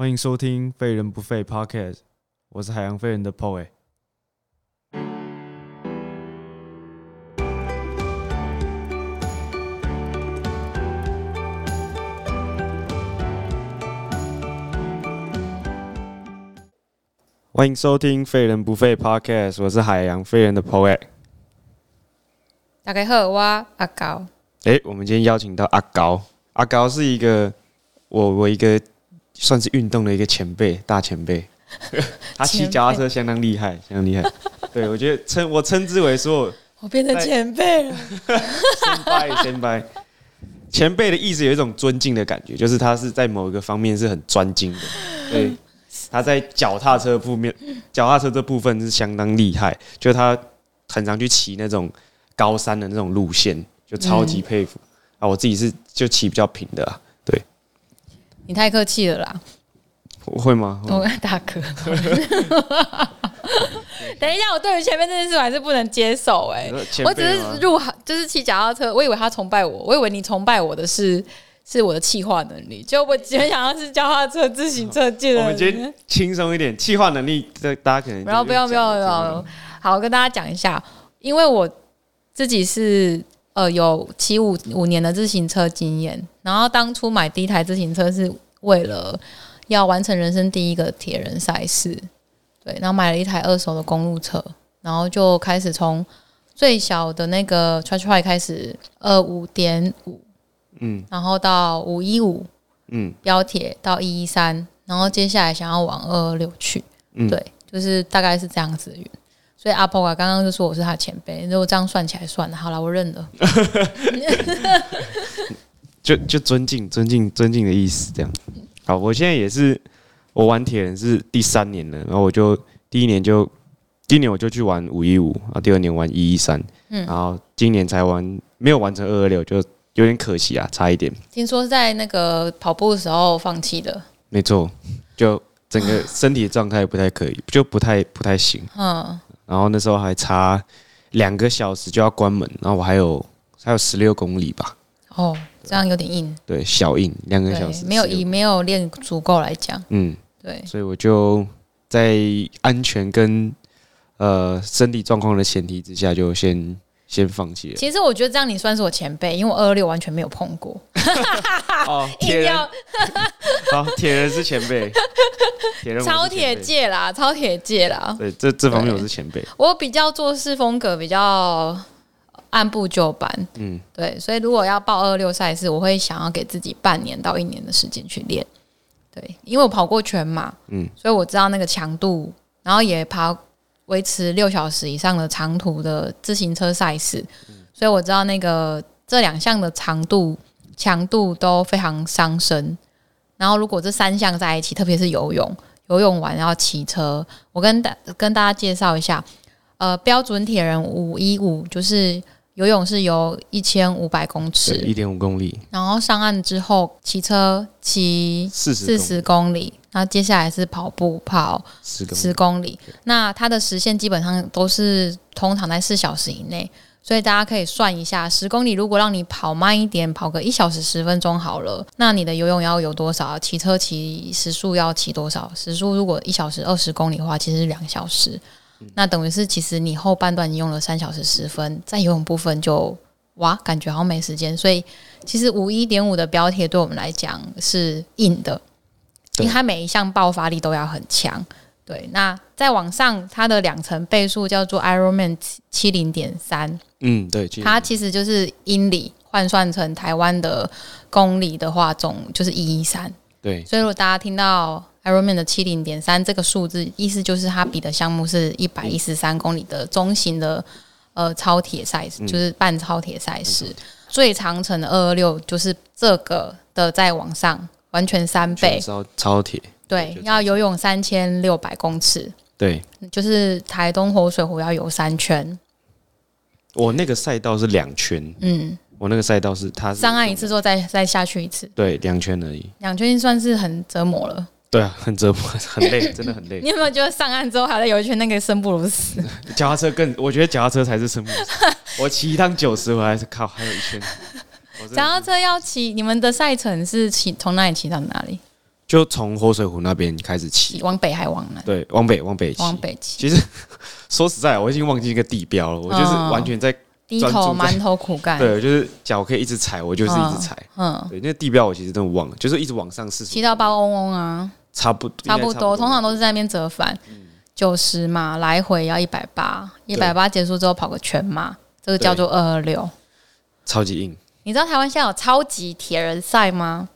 欢迎收听《废人不废》Podcast，我是海洋废人的 Poe。欢迎收听《废人不废》Podcast，我是海洋废人的 Poe。大家好，我阿高。哎，我们今天邀请到阿高，阿高是一个我我一个算是运动的一个前辈，大前辈。他骑脚踏车相当厉害，相当厉害。对我觉得称我称之为说，我变成前辈了。先拜先拜，前辈的意思有一种尊敬的感觉，就是他是在某一个方面是很专精的。对，他在脚踏车部面，脚踏车这部分是相当厉害，就他很常去骑那种高山的那种路线，就超级佩服。啊，我自己是就骑比较平的你太客气了啦，我会吗？我跟大哥。等一下，我对于前面这件事我还是不能接受哎、前我只是入行就是骑脚踏车，我以为他崇拜我，我以为你崇拜我的是是我的气化能力，就我只想要是脚踏车、自行车技能我们今天轻松一点，气化能力，这大家可能不要不要不要不要，好，跟大家讲一下，因为我自己是呃有骑五五年的自行车经验，然后当初买第一台自行车是为了要完成人生第一个铁人赛事，对，然后买了一台二手的公路车，然后就开始从最小的那个 try try 开始，二五点五，嗯然后到五一五嗯标铁到一一三，然后接下来想要往二二六去。嗯，对，就是大概是这样子。所以阿婆啊，刚刚就说我是他前辈，如果这样算起来算了，好了，我认了。就就尊敬尊敬尊敬的意思，这样。好，我现在也是，我玩铁人是第三年了，然后我就第一年就第一年我就去玩五一五，然后第二年玩一一三，嗯然后今年才玩，没有完成二二六，就有点可惜啊，差一点。听说是在那个跑步的时候放弃的，没错，就整个身体状态不太可以，就不太不太行。嗯，然后那时候还差两个小时就要关门，然后我还有还有十六公里吧，哦，这样有点硬，对，小硬两个小对，时，没有16以没有练足够来讲，嗯，对，所以我就在安全跟呃身体状况的前提之下，就先先放弃了。其实我觉得这样你算是我前辈，因为我二二六完全没有碰过，哦，铁人，好，铁人是前辈，铁人超铁界啦，超铁界啦。对，这这方面我是前辈，我比较做事风格比较按部就班，嗯，对，所以如果要报二六赛事，我会想要给自己半年到一年的时间去练。对，因为我跑过全马，嗯。嗯，所以我知道那个强度，然后也跑维持六小时以上的长途的自行车赛事，所以我知道那个这两项的长度、强度都非常伤身。然后如果这三项在一起，特别是游泳，游泳完要骑车，我跟大跟大家介绍一下，呃，标准铁人五一五就是游泳是游一千五百公尺，一尺，点五公里，然后上岸之后骑车骑四十四十公里，然后接下来是跑步跑十公里十公里。那它的时限基本上都是通常在四小时以内，所以大家可以算一下，十公里如果让你跑慢一点，跑个一小时十分钟好了，那你的游泳要游多少？骑车骑时速要骑多少？时速如果一小时二十公里的话，其实是两小时。那等于是，其实你后半段你用了三小时十分，在游泳部分就哇，感觉好像没时间。所以其实五一点五的标铁对我们来讲是硬的，因为它每一项爆发力都要很强。对，那再往上，它的两层倍数叫做 Ironman 七零点三，嗯，对，它其实就是英里换算成台湾的公里的话，总就是一一三。对，所以如果大家听到 Ironman 的七零点三这个数字，意思就是它比的项目是一百一十三公里的中型的呃超铁赛事，嗯就是半超铁赛事。最长程的二二六就是这个的再往上，完全三倍全。超超铁，对要游泳三千六百公尺，对就是台东活水湖要游三圈。我那个赛道是两圈，嗯，我那个赛道是它是上岸一次之后再再下去一次，对两圈而已。两圈算是很折磨了。对啊，很折磨，很累，真的很累你。有没有觉得上岸之后还在游一圈，那个生不如死？脚踏车更，我觉得脚踏车才是生不如死。我骑一趟九十，我还是靠还有一圈。脚踏车要骑，你们的赛程是骑从哪里骑到哪里？就从活水湖那边开始骑，往北还往南？对，往北往北骑。往北骑。其实说实在，我已经忘记一个地标了，我就是完全在低头埋头苦干。对，就是脚可以一直踩，我就是一直踩。嗯，对，那个地标我其实真的忘了，就是一直往上试。骑到包嗡嗡啊，差不多，差不多，通常都是在那边折返，九十嘛，来回要一百八，一百八结束之后跑个全马，这个叫做二二六，超级硬。你知道台湾现在有超级铁人赛吗？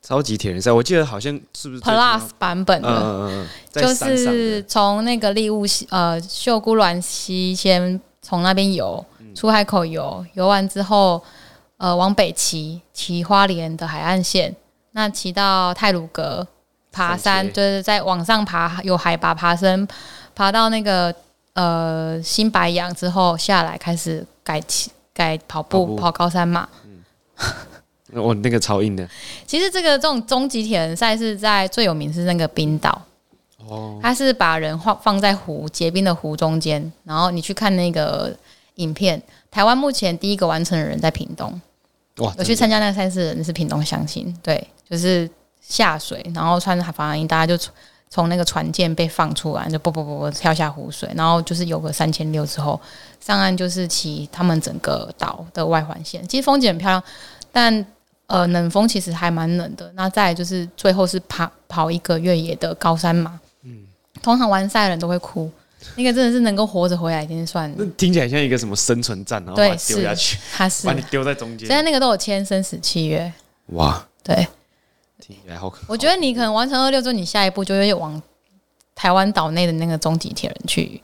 超级铁人赛，我记得好像是不是 Plus 版本的？就是从那个利物西呃秀姑峦溪先从那边游出海口游，游完之后呃往北骑骑花莲的海岸线，那骑到泰鲁阁爬山，就是在往上爬有海拔爬升，爬到那个呃新白杨之后下来开始改骑改跑步跑高山嘛。嗯我那个超硬的。其实这个这种终极铁人赛是在最有名是那个冰岛，哦，他是把人放放在湖结冰的湖中间，然后你去看那个影片。台湾目前第一个完成的人在屏东，哇，有去参加那个赛事的人是屏东乡亲，对，就是下水，然后穿着防寒衣，大家就从那个船舰被放出来，就啵啵啵啵跳下湖水，然后就是游个三千六之后上岸，就是骑他们整个岛的外环线，其实风景很漂亮，但。呃，冷风其实还蛮冷的。那再就是最后是爬跑一个越野的高山马。嗯，通常完赛的人都会哭，那个真的是能够活着回来已经算。那听起来像一个什么生存战，然后把你丢下去，他是把你丢在中间。现在那个都有签生死契约。哇，对，听起来好可。我觉得你可能完成二六之后，你下一步就会往台湾岛内的那个终极铁人去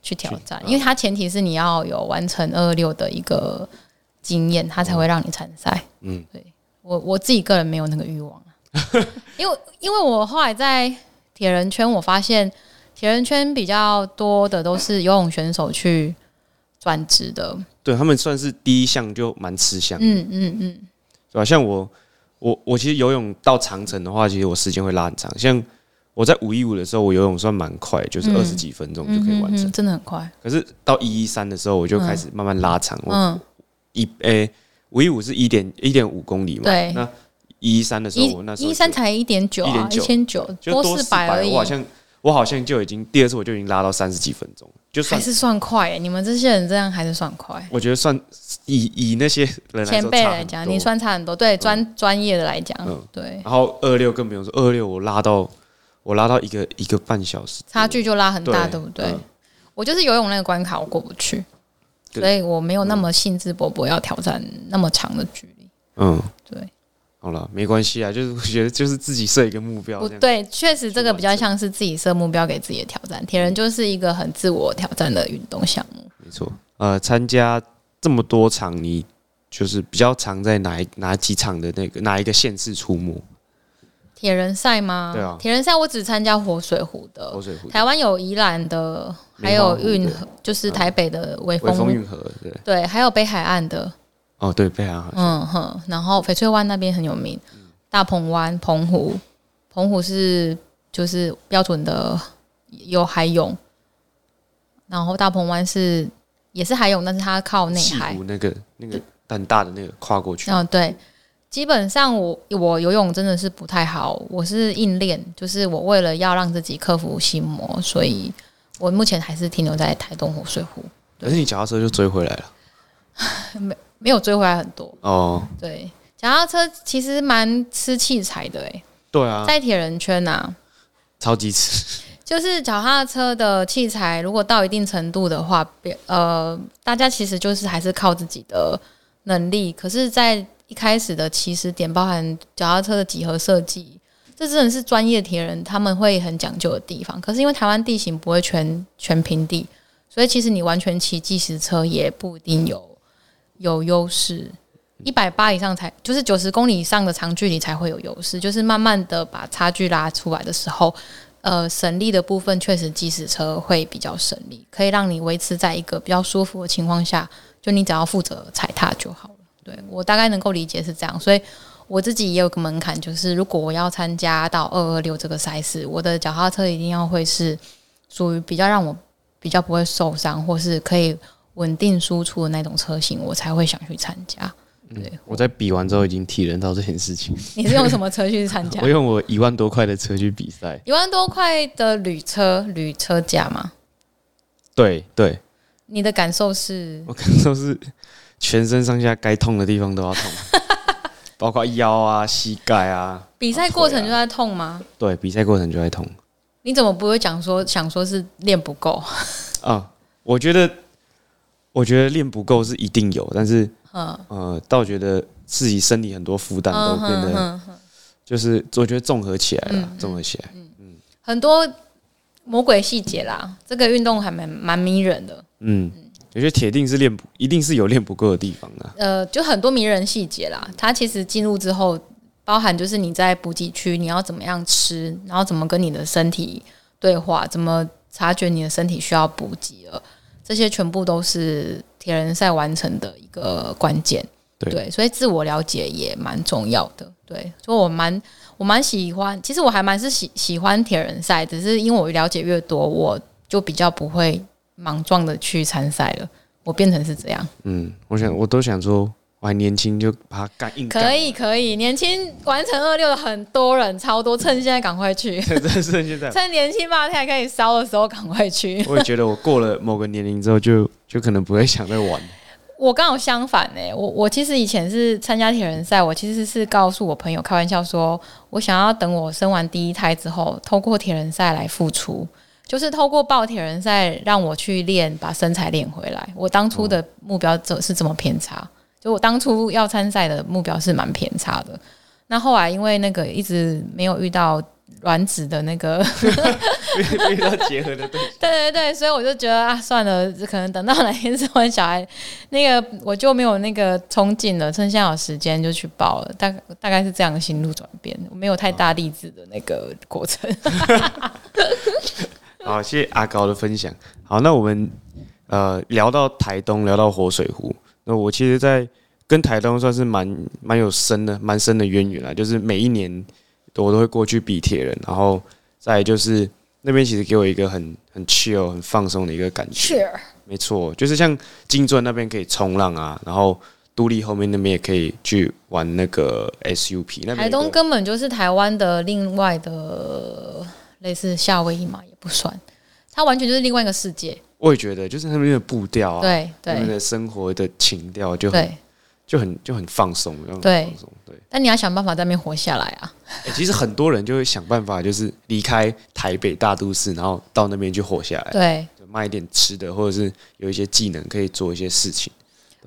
去挑战，因为它前提是你要有完成二六的一个经验，它才会让你参赛。嗯，对。我我自己个人没有那个欲望 因为因为我后来在铁人圈，我发现铁人圈比较多的都是游泳选手去转职的，对他们算是第一项就蛮吃香，嗯嗯嗯，对吧？像我我我其实游泳到长城的话，其实我时间会拉很长。像我在五一五的时候，我游泳算蛮快，就是二十几分钟就可以完成，真的很快。可是到一一三的时候，我就开始慢慢拉长，嗯，一诶。五一五是一点一点五公里嘛？对。那一一三的时候，我那时候一三才一点九啊，一千九，多四百而已。我好像我好像就已经第二次我就已经拉到三十几分钟，就还是算快。你们这些人这样还是算快？我觉得算以以那些人前辈来讲，你算差很多。对专专业的来讲，对。然后二六更不用说，二六我拉到我拉到一个一个半小时，差距就拉很大，对不对？我就是游泳那个关卡我过不去。所以我没有那么兴致勃勃要挑战那么长的距离。嗯，对。好了，没关系啊，就是我觉得就是自己设一个目标。不对，确实这个比较像是自己设目标给自己的挑战。铁人就是一个很自我挑战的运动项目。没错。呃，参加这么多场，你就是比较常在哪哪几场的那个哪一个县市出没？铁人赛吗？对啊，铁人赛我只参加活水湖的。活水湖。台湾有宜兰的，还有运河，就是台北的微风运河，对。对，还有北海岸的。哦，对，北海岸。嗯哼，然后翡翠湾那边很有名，大鹏湾、澎湖，澎湖是就是标准的有海泳，然后大鹏湾是也是海泳，但是它靠内海。那个那个很大的那个跨过去。嗯，对。基本上我我游泳真的是不太好，我是硬练，就是我为了要让自己克服心魔，所以我目前还是停留在台东湖水湖。可是你脚踏车就追回来了？没没有追回来很多哦。对，脚踏车其实蛮吃器材的哎。对啊，在铁人圈呐，超级吃。就是脚踏车的器材，如果到一定程度的话，别呃，大家其实就是还是靠自己的能力。可是，在一开始的起始点包含脚踏车的几何设计，这真的是专业铁人他们会很讲究的地方。可是因为台湾地形不会全全平地，所以其实你完全骑计时车也不一定有有优势。一百八以上才就是九十公里以上的长距离才会有优势。就是慢慢的把差距拉出来的时候，呃，省力的部分确实计时车会比较省力，可以让你维持在一个比较舒服的情况下，就你只要负责踩踏就好了。对我大概能够理解是这样，所以我自己也有个门槛，就是如果我要参加到二二六这个赛事，我的脚踏车一定要会是属于比较让我比较不会受伤，或是可以稳定输出的那种车型，我才会想去参加。对，我在比完之后已经体认到这件事情。你是用什么车去参加 我？用我一万多块的车去比赛，一万多块的铝车铝车价吗？对对，你的感受是？我感受是全身上下该痛的地方都要痛，包括腰啊、膝盖啊。比赛过程就在痛吗？对，比赛过程就在痛你怎么不会讲说想说是练不够？啊。我觉得，我觉得练不够是一定有，但是嗯，呃，倒觉得自己身体很多负担都变得，就是我觉得综合起来了，嗯综合起来。很多魔鬼细节啦。这个运动还蛮蛮迷人的，嗯，我觉得铁定是练不，一定是有练不够的地方的。呃，就很多迷人细节啦。它其实进入之后，包含就是你在补给区你要怎么样吃，然后怎么跟你的身体对话，怎么察觉你的身体需要补给了，这些全部都是铁人赛完成的一个关键。对所以自我了解也蛮重要的。对，所以我蛮我蛮喜欢，其实我还蛮是喜喜欢铁人赛，只是因为我了解越多，我就比较不会莽撞的去参赛了。我变成是这样。嗯，我想我都想说，我还年轻就把它干硬干。可以可以，年轻完成二六的很多人超多，趁现在赶快去，真的是现在，趁年轻八天还可以烧的时候赶快去。我也觉得我过了某个年龄之后就，就可能不会想再玩。我刚好相反呢、我我其实以前是参加铁人赛，我其实是告诉我朋友开玩笑说，我想要等我生完第一胎之后，透过铁人赛来付出，就是透过报铁人赛让我去练，把身材练回来。我当初的目标这是这么偏差，就我当初要参赛的目标是蛮偏差的。那后来因为那个一直没有遇到卵子的那个 遇到结合的对象，对对对，所以我就觉得啊，算了，可能等到哪天 生完小孩，那个我就没有那个冲劲了，趁现在有时间就去报了，大大概是这样的心路转变，我没有太大励志的那个过程。好，谢谢阿高的分享。好，那我们呃聊到台东，聊到活水湖，那我其实，在跟台东算是蛮蛮有深的、蛮深的渊源啦。就是每一年我都会过去比铁人，然后再就是那边其实给我一个很很 chill、很放松的一个感觉。Cheer，没错，就是像金钻那边可以冲浪啊，然后都立后面那边也可以去玩那个 SUP。那边台东根本就是台湾的另外的类似夏威夷嘛，也不算，它完全就是另外一个世界。我也觉得，就是那边的步调啊，对对他们的生活的情调就很，就很就很放松，就很对放松。对，但你要想办法在那边活下来啊。欸其实很多人就会想办法，就是离开台北大都市，然后到那边去活下来，对，就卖一点吃的，或者是有一些技能可以做一些事情。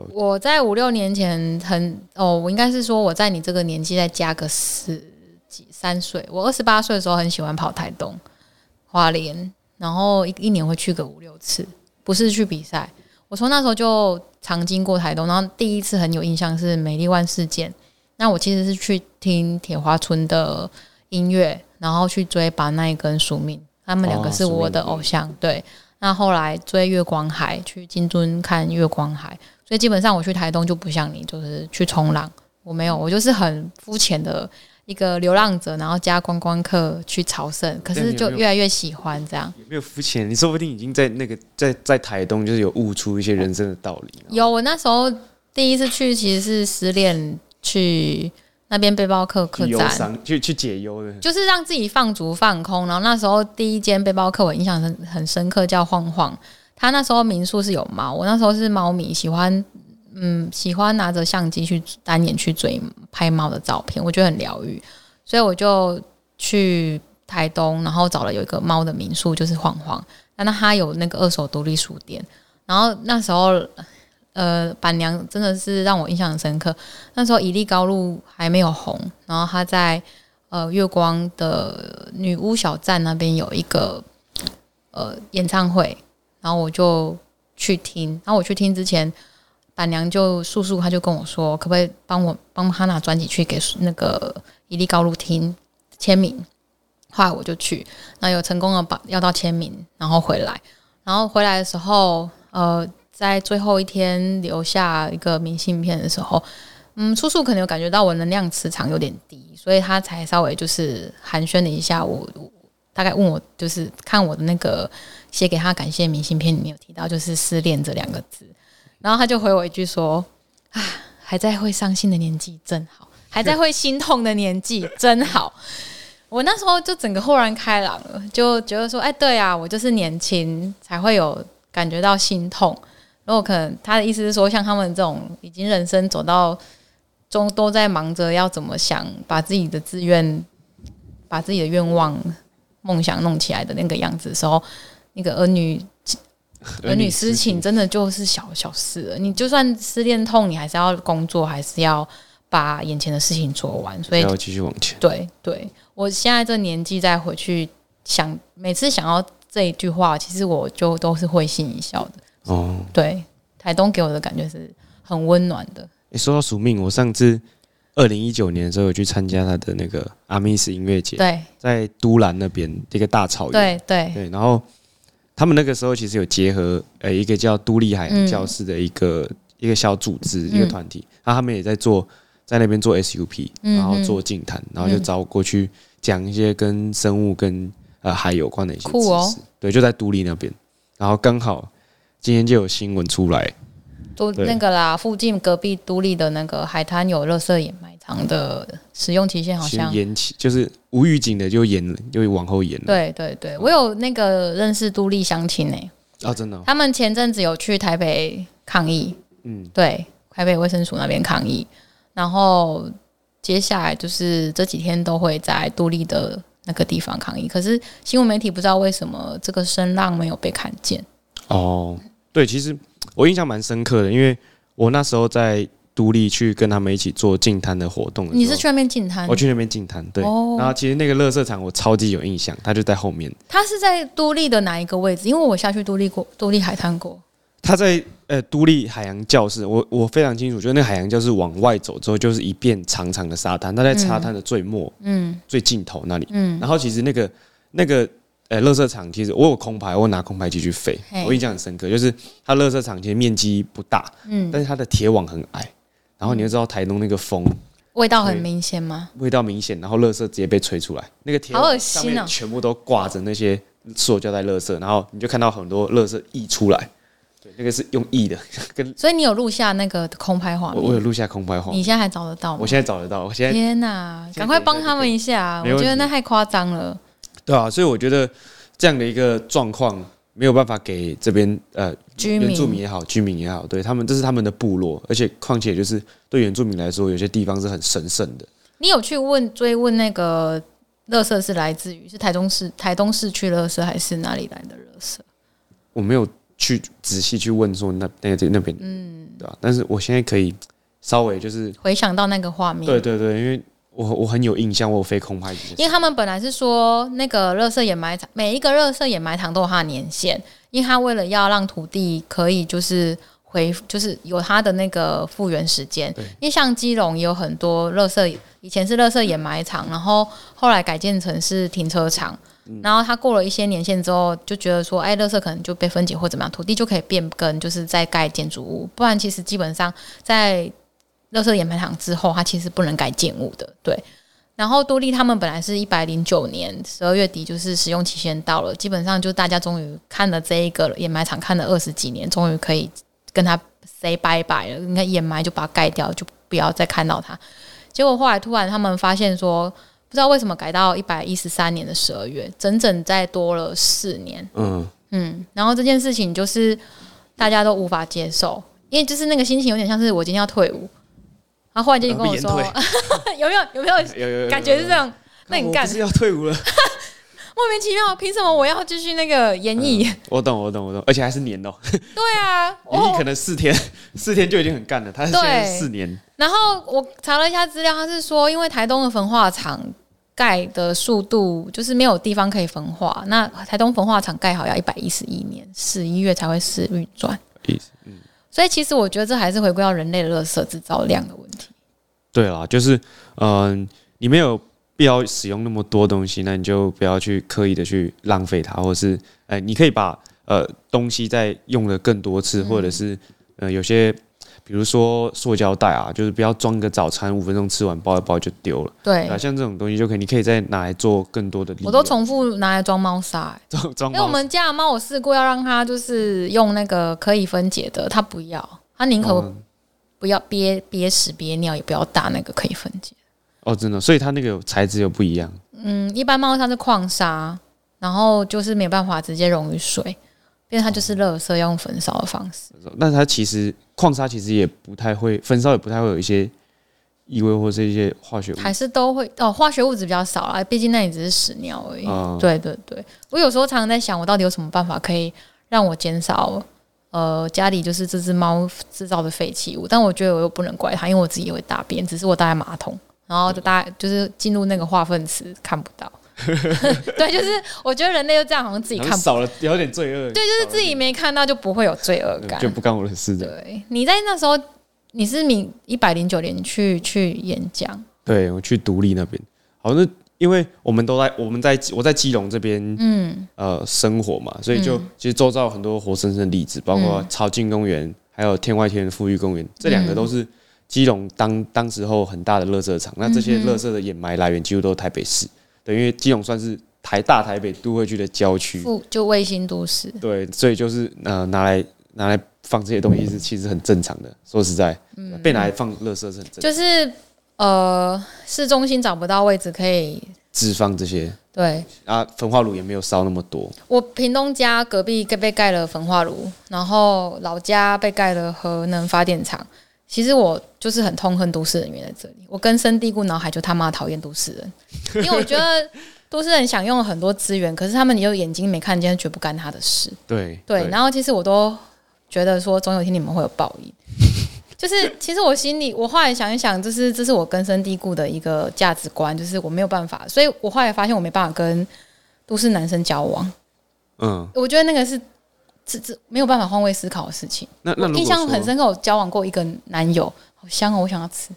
我在五六年前很哦，我应该是说我在你这个年纪再加个十几三岁，我二十八岁的时候很喜欢跑台东、花莲，然后一一年会去个五六次，不是去比赛。我从那时候就常经过台东，然后第一次很有印象是美丽湾事件。那我其实是去听铁花村的音乐，然后去追把那一根署命，他们两个哦是我的偶像。对，那后来追月光海，去金樽看月光海。所以基本上我去台东就不像你，就是去冲浪，我没有，我就是很肤浅的一个流浪者，然后加观光客去朝圣，可是就越来越喜欢这样。有没有肤浅？你说不定已经在那个在在台东，就是有悟出一些人生的道理。有，我那时候第一次去其实是失恋去那边背包客客栈，去去解忧的。就是让自己放逐放空。然后那时候第一间背包客我印象很很深刻，叫晃晃。他那时候民宿是有猫，我那时候是猫咪，喜欢嗯喜欢拿着相机去单眼去追拍猫的照片，我觉得很疗愈，所以我就去台东，然后找了有一个猫的民宿，就是晃晃。那那他有那个二手独立书店，然后那时候呃板娘真的是让我印象很深刻。那时候伊利高路还没有红，然后他在呃月光的女巫小站那边有一个呃演唱会，然后我就去听。然后我去听之前，板娘就素素她就跟我说，可不可以帮我帮他拿专辑去给那个伊利高路听签名。后来我就去，那有成功的把要到签名，然后回来，然后回来的时候，呃，在最后一天留下一个明信片的时候，嗯，叔叔可能有感觉到我能量磁场有点低，所以他才稍微就是寒暄了一下我，我大概问我就是看我的那个写给他感谢明信片里面有提到就是失恋这两个字，然后他就回我一句说啊，还在会伤心的年纪真好，还在会心痛的年纪真好。我那时候就整个豁然开朗了，就觉得说，哎，对啊，我就是年轻才会有感觉到心痛。然后可能他的意思是说，像他们这种已经人生走到中，都在忙着要怎么想把自己的志愿、把自己的愿望、梦想弄起来的那个样子的时候，那个儿女儿女私情真的就是小小事了。你就算失恋痛，你还是要工作，还是要把眼前的事情做完。所以要继续往前。对对，我现在这年纪再回去想，每次想到这一句话，其实我就都是会心一笑的。哦，对，台东给我的感觉是很温暖的。诶说到署命，我上次二零一九年的时候有去参加他的那个阿密斯音乐节，对在都兰那边一个大草原。对对，对，然后他们那个时候其实有结合呃一个叫都立海洋教室的一个、一个小组织一个团体，然后他们也在做在那边做 SUP，嗯然后做净滩，然后就找我过去讲一些跟生物跟呃海有关的一些知识。对，就在都立那边，然后刚好今天就有新闻出来，都那个啦，附近隔壁都立的那个海滩有垃圾掩埋场的使用期限好像。延期，就是无预警的就延了，就往后延了。对对对，我有那个认识都立相亲呢、啊，真的哦、他们前阵子有去台北抗议，嗯，对，台北卫生署那边抗议，然后接下来就是这几天都会在都立的那个地方抗议。可是新闻媒体不知道为什么这个声浪没有被看见。哦，对，其实我印象蛮深刻的，因为我那时候在独立去跟他们一起做净滩的活动的你是去那边进滩我？去那边净滩，对。哦然后其实那个垃圾场我超级有印象，它就在后面，它是在都立的哪一个位置？因为我下去都立过，都立海滩过。它在呃独立海洋教室，我我非常清楚，就是那海洋教室往外走之后就是一片长长的沙滩，它在沙滩的最末、嗯最尽头那里。嗯，然后其实那个那个呃，垃圾场其实我有空拍，我有拿空拍机去飞，我印象很深刻，就是它垃圾场其实面积不大，嗯，但是它的铁网很矮，然后你就知道台东那个风味道很明显吗？味道明显，然后垃圾直接被吹出来，那个铁好恶网心哦上面全部都挂着那些塑胶袋垃圾，然后你就看到很多垃圾溢出来，对，那个是用溢的，跟所以你有录下那个空拍画面？我我有录下空拍画面，你现在还找得到吗我？现在找得到，我现在天哪，现在赶快帮他们一下！我觉得那太夸张了。对啊，所以我觉得这样的一个状况没有办法给这边呃居民原住民也好，居民也好，对他们这是他们的部落，而且况且就是对原住民来说，有些地方是很神圣的。你有去问追问那个垃圾是来自于是台中市台东市区垃圾还是哪里来的垃圾？我没有去仔细去问说那那那边，嗯，对吧、但是我现在可以稍微就是，回想到那个画面，对对对，因为我我很有印象，我有飞空拍因为他们本来是说那个垃圾掩埋场，每一个垃圾掩埋场都有它的年限，因为它为了要让土地可以就是回，就是有它的那个复原时间。因为像基隆也有很多垃圾，以前是垃圾掩埋场，然后后来改建成是停车场。然后它过了一些年限之后，就觉得说，哎，垃圾可能就被分解或怎么样，土地就可以变更，就是在盖建筑物。不然其实基本上在垃圾掩埋场之后，它其实不能改建物的。对，然后多利他们本来是一百零九年十二月底，就是使用期限到了，基本上就大家终于看了这一个掩埋场，看了二十几年，终于可以跟他 say 拜拜了。应该掩埋就把它盖掉，就不要再看到它。结果后来突然他们发现说，不知道为什么改到一百一十三年的十二月，整整再多了四年。嗯，嗯，然后这件事情就是大家都无法接受，因为就是那个心情有点像是我今天要退伍，然后忽然间你跟我说，有没有有没有 有有有感觉是这样？那你干？是要退伍了？莫名其妙，凭什么我要继续那个演艺？我懂我懂我懂，而且还是年哦，对啊，可能四天四天就已经很干了，他是现在四年，然后我查了一下资料，他是说，因为台东的焚化厂盖的速度就是没有地方可以焚化，那台东焚化厂盖好要一百一十一年十一月才会试运转，意思所以其实我觉得这还是回归到人类的垃圾制造量的问题。对啦，就是嗯、你没有必要使用那么多东西，那你就不要去刻意的去浪费它，或者是哎、你可以把呃东西再用的更多次，或者是呃有些比如说塑胶袋啊，就是不要装个早餐五分钟吃完包一包就丢了，对。对啊，像这种东西就可以，你可以再拿来做更多的。我都重复拿来装猫砂、欸。装装因为我们家的猫，我试过要让它就是用那个可以分解的，它不要，它宁可嗯不要憋憋屎憋尿，也不要打那个可以分解。哦，真的，所以它那个材质又不一样。嗯，一般猫砂是矿砂，然后就是没有办法直接溶于水，因为它就是垃圾，要用焚烧的方式。那它其实矿砂其实也不太会焚烧，也不太会有一些异味或是一些化学物。还是都会哦，化学物质比较少啦，毕竟那里只是屎尿而已。嗯对对对，我有时候常常在想，我到底有什么办法可以让我减少呃家里就是这只猫制造的废弃物？但我觉得我又不能怪它，因为我自己也会大便，只是我大在马桶，然后就大概就是进入那个化粪池看不到。对，就是我觉得人类就这样，好像自己看少了有点罪恶。对，就是自己没看到就不会有罪恶感。就不干我的事的。对，你在那时候你是你一百零九年去去演讲，对我去独立那边，好，那因为我们都在我们在我在基隆这边嗯。呃生活嘛，所以就其实周遭有很多活生生的例子，包括草径公园，还有天外天富裕公园，这两个都是基隆当当时候很大的垃圾场。那这些垃圾的掩埋来源几乎都是台北市，对，因为基隆算是台大台北都会区的郊区，就卫星都市，对，所以就是呃拿来拿来放这些东西是其实很正常的。说实在，被拿来放垃圾是很正常，就是呃市中心找不到位置可以。置放这些对啊，焚化炉也没有烧那么多，我屏东家隔壁被盖了焚化炉，然后老家被盖了核能发电厂。其实我就是很痛恨都市人员在这里，我根深蒂固脑海就他妈讨厌都市人，因为我觉得都市人享用了很多资源，可是他们你又眼睛没看见，绝不干他的事。对对，然后其实我都觉得说，总有一天你们会有报应。就是其实我心里，我后来想一想，就是这是我根深蒂固的一个价值观，就是我没有办法，所以我后来发现我没办法跟都市男生交往。嗯，我觉得那个是这这没有办法换位思考的事情。那那印象很深刻，我交往过一个男友，好香哦，我想要吃。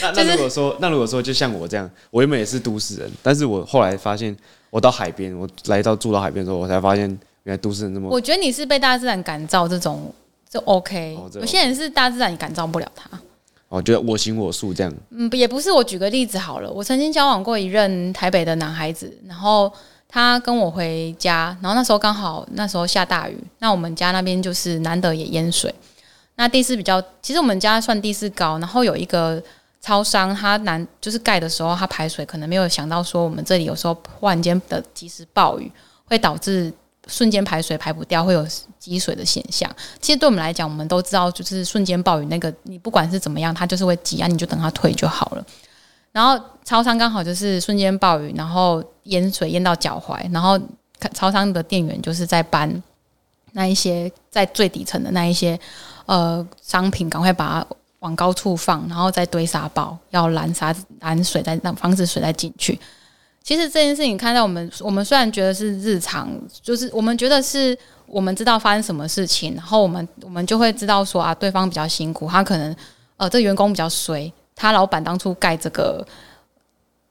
那 那就是如果说，那如果说就像我这样，我原本也是都市人，但是我后来发现，我到海边，我来到住到海边的时候，我才发现原来都市人这么我觉得你是被大自然感召，这种就 OK 哦。这有些人是大自然你感召不了他。我觉得我行我素这样。嗯，也不是。我举个例子好了，我曾经交往过一任台北的男孩子，然后他跟我回家，然后那时候刚好那时候下大雨，那我们家那边就是难得也淹水。那地势比较，其实我们家算地势高，然后有一个超商，他难就是盖的时候，它排水可能没有想到说我们这里有时候忽然间的及时暴雨会导致瞬间排水排不掉，会有积水的现象。其实对我们来讲，我们都知道，就是瞬间暴雨那个，你不管是怎么样，它就是会积啊，你就等它退就好了。然后超商刚好就是瞬间暴雨，然后淹水淹到脚踝，然后超商的店员就是在搬那一些在最底层的那一些呃商品，赶快把它往高处放，然后再堆沙包，要拦沙拦水再让防止水再进去。其实这件事情看到我们，我们虽然觉得是日常，就是我们觉得是我们知道发生什么事情，然后我们我们就会知道说啊，对方比较辛苦，他可能呃这员工比较衰，他老板当初盖这个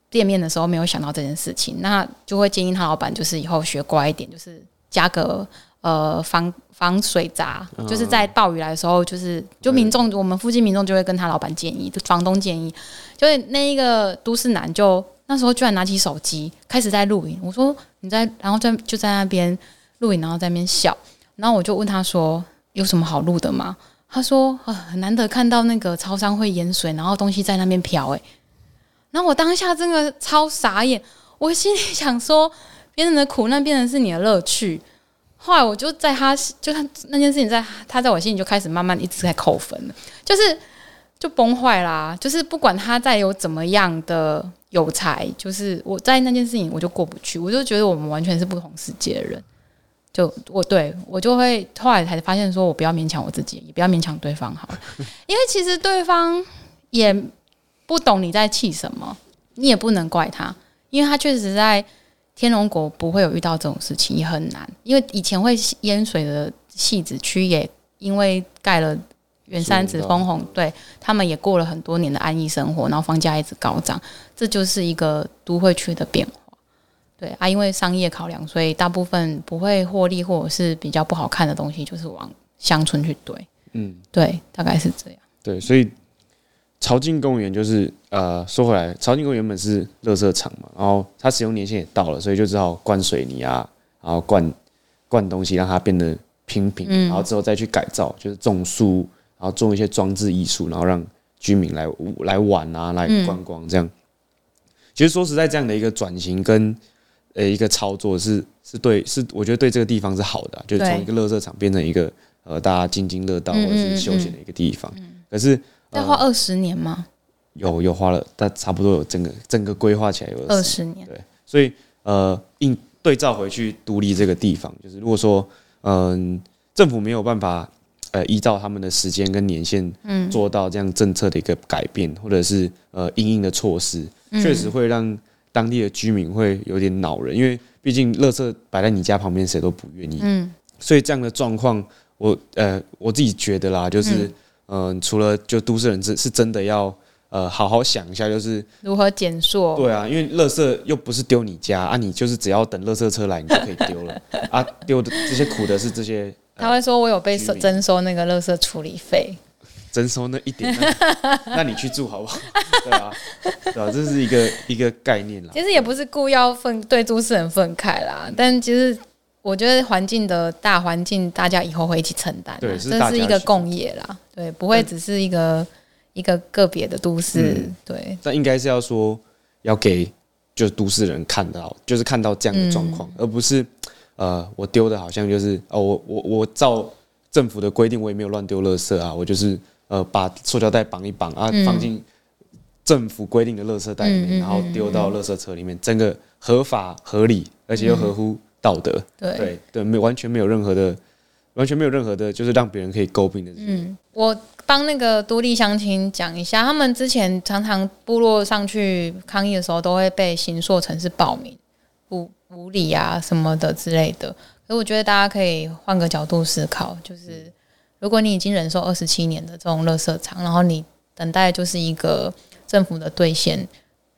店面的时候没有想到这件事情，那就会建议他老板就是以后学乖一点，就是加个呃防防水闸，就是在暴雨来的时候，就是就民众我们附近民众就会跟他老板建议，就房东建议，就是那一个都市男就那时候居然拿起手机开始在录影，我说你在，然后在就在那边录影，然后在那边笑，然后我就问他说有什么好录的吗？他说啊，很难得看到那个超商会淹水，然后东西在那边飘，诶。然后我当下真的超傻眼，我心里想说，别人的苦难变成是你的乐趣。后来我就在他，就他那件事情在他在我心里就开始慢慢一直在扣分了，就是就崩坏啦。就是不管他再有怎么样的有才，就是我在那件事情我就过不去，我就觉得我们完全是不同世界的人。就我对我就会后来才发现，说我不要勉强我自己，也不要勉强对方好了，因为其实对方也不懂你在气什么，你也不能怪他，因为他确实在天龙国不会有遇到这种事情，也很难，因为以前会淹水的戏子区也因为盖了圆山子枫红，对他们也过了很多年的安逸生活，然后房价一直高涨，这就是一个都会区的变化。对啊，因为商业考量，所以大部分不会获利或者是比较不好看的东西，就是往乡村去堆。嗯，对，大概是这样。对，所以朝境公园就是呃，说回来，朝境公园原本是垃圾场嘛，然后它使用年限也到了，所以就只好灌水泥啊，然后灌灌东西，让它变得平平，然后之后再去改造，就是种树，然后做一些装置艺术，然后让居民来来玩啊，来观光这样。其实说实在，这样的一个转型跟呃一个操作是是对是，我觉得对这个地方是好的，就是从一个乐色场变成一个呃大家津津乐道或者是休闲的一个地方。可是要花二十年吗？有有花了，但差不多有整个整个规划起来有二十年。对，所以呃，应对照回去独立这个地方，就是如果说嗯政府没有办法呃依照他们的时间跟年限嗯做到这样政策的一个改变，或者是呃应应的措施。确实会让当地的居民会有点恼人，因为毕竟垃圾摆在你家旁边，谁都不愿意。嗯，所以这样的状况，我呃我自己觉得啦，就是嗯，除了就都市人是是真的要呃好好想一下，就是如何减塑。对啊，因为垃圾又不是丢你家啊，你就是只要等垃圾车来，你就可以丢了啊。丢的这些苦的是这些。他会说我有被收征收那个垃圾处理费。征收那一点，那 你去住好不好？对啊，对啊，这是一个一个概念啦。其实也不是故意要分对都市人分开啦，但其实我觉得环境的大环境，大家以后会一起承担。对，这是一个共业啦。对，不会只是一个一个个别的都市。对，那应该是要说要给就是都市人看到，就是看到这样的状况，而不是呃，我丢的好像就是哦，我我我照政府的规定，我也没有乱丢垃圾啊，我就是。呃，把塑胶袋绑一绑啊，放进政府规定的垃圾袋里面，然后丢到垃圾车里面，整个合法合理，而且又合乎道德。对对对，没完全没有任何的，完全没有任何的，就是让别人可以诟病的。嗯，我帮那个独立乡亲讲一下，他们之前常常部落上去抗议的时候，都会被刑塑成是暴民、无无理啊什么的之类的。所以我觉得大家可以换个角度思考，就是。如果你已经忍受二十七年的这种垃圾场，然后你等待就是一个政府的兑现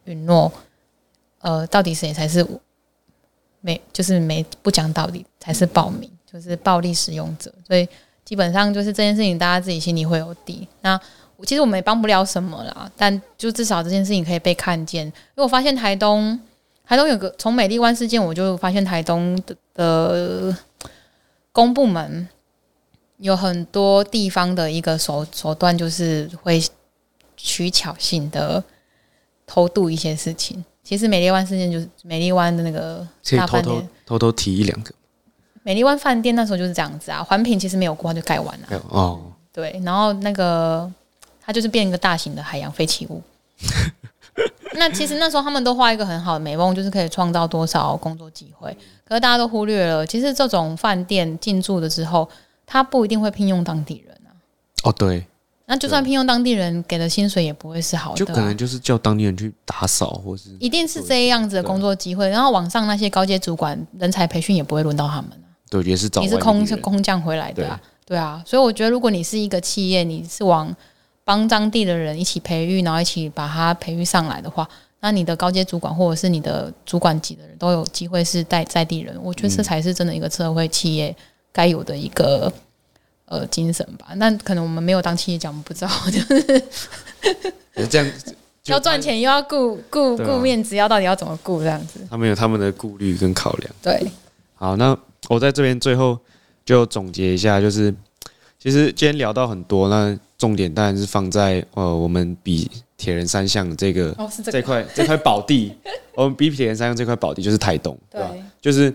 允诺，呃，到底谁才是没就是没不讲道理才是暴民，就是暴力使用者？所以基本上就是这件事情，大家自己心里会有底。那其实我们也帮不了什么啦，但就至少这件事情可以被看见。因为我发现台东台东有个从美丽湾事件，我就发现台东的的公部门。有很多地方的一个手手段，就是会取巧性的偷渡一些事情。其实美丽湾事件就是美丽湾的那个大饭店，偷偷提一两个。美丽湾饭店那时候就是这样子啊，环评其实没有过就盖完了。哦，对，然后那个它就是变一个大型的海洋废弃物。那其实那时候他们都画一个很好的美梦，就是可以创造多少工作机会。可是大家都忽略了，其实这种饭店进驻的时候。他不一定会聘用当地人啊。哦，对。那就算聘用当地人，给的薪水也不会是好的。就可能就是叫当地人去打扫，或是一定是这样子的工作机会。然后网上那些高阶主管人才培训也不会轮到他们啊。对，也是找你是空空降回来的啊。对啊，所以我觉得如果你是一个企业，你是往帮当地的人一起培育，然后一起把他培育上来的话，那你的高阶主管或者是你的主管级的人都有机会是在在地人。我觉得这才是真的一个社会企业。该有的一个呃精神吧，那可能我们没有当企业家，我们不知道，就是这样，要赚钱又要顾顾顾面子，要到底要怎么顾这样子？他们有他们的顾虑跟考量。对，好，那我在这边最后就总结一下，就是其实今天聊到很多，那重点当然是放在呃我们比铁人三项这个这块这块宝地，我们比铁人三项这块宝地就是台东，对吧？就是。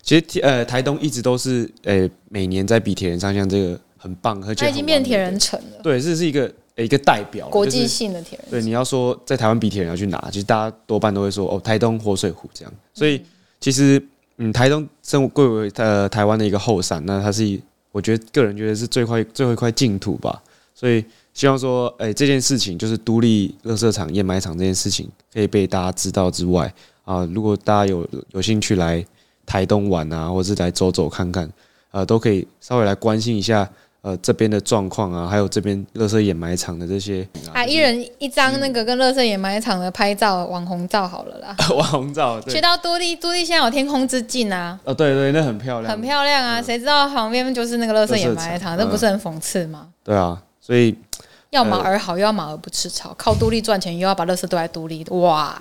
其实，呃，台东一直都是，呃，每年在比铁人三项这个很棒，而且已经变铁人城了。对，这是一个一个代表，国际性的铁人。对，你要说在台湾比铁人要去哪，其实大家多半都会说哦，台东活水湖这样。所以，其实，嗯，台东正贵为呃台湾的一个后山，那它是我觉得个人觉得是最快最后一块净土吧。所以，希望说，哎，这件事情就是独立垃圾场、掩埋场这件事情可以被大家知道之外，啊，如果大家有有兴趣来。台东玩啊，或者是来走走看看，呃，都可以稍微来关心一下，呃，这边的状况啊，还有这边乐色掩埋场的这些啊，一人一张那个跟乐色掩埋场的拍照网红照好了啦。网红照，去到都立，都立现在有天空之镜啊。哦，对对，那很漂亮，很漂亮啊！谁知道旁边就是那个乐色掩埋场，这不是很讽刺吗？对啊，所以 要马儿好，又要马儿不吃草，靠独立赚钱，又要把乐色都来独立，哇！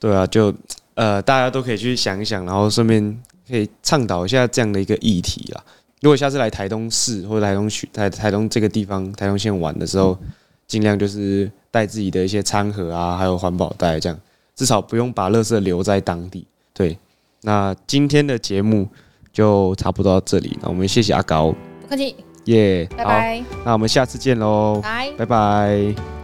对啊，就呃，大家都可以去想一想，然后顺便。可以倡导一下这样的一个议题啦。如果下次来台东市或者台东区台台东这个地方台东县玩的时候，尽量就是带自己的一些餐盒啊，还有环保袋，这样至少不用把垃圾留在当地。对，那今天的节目就差不多到这里，那我们谢谢阿高，不客气，耶、好，拜。拜，那我们下次见喽，拜。拜拜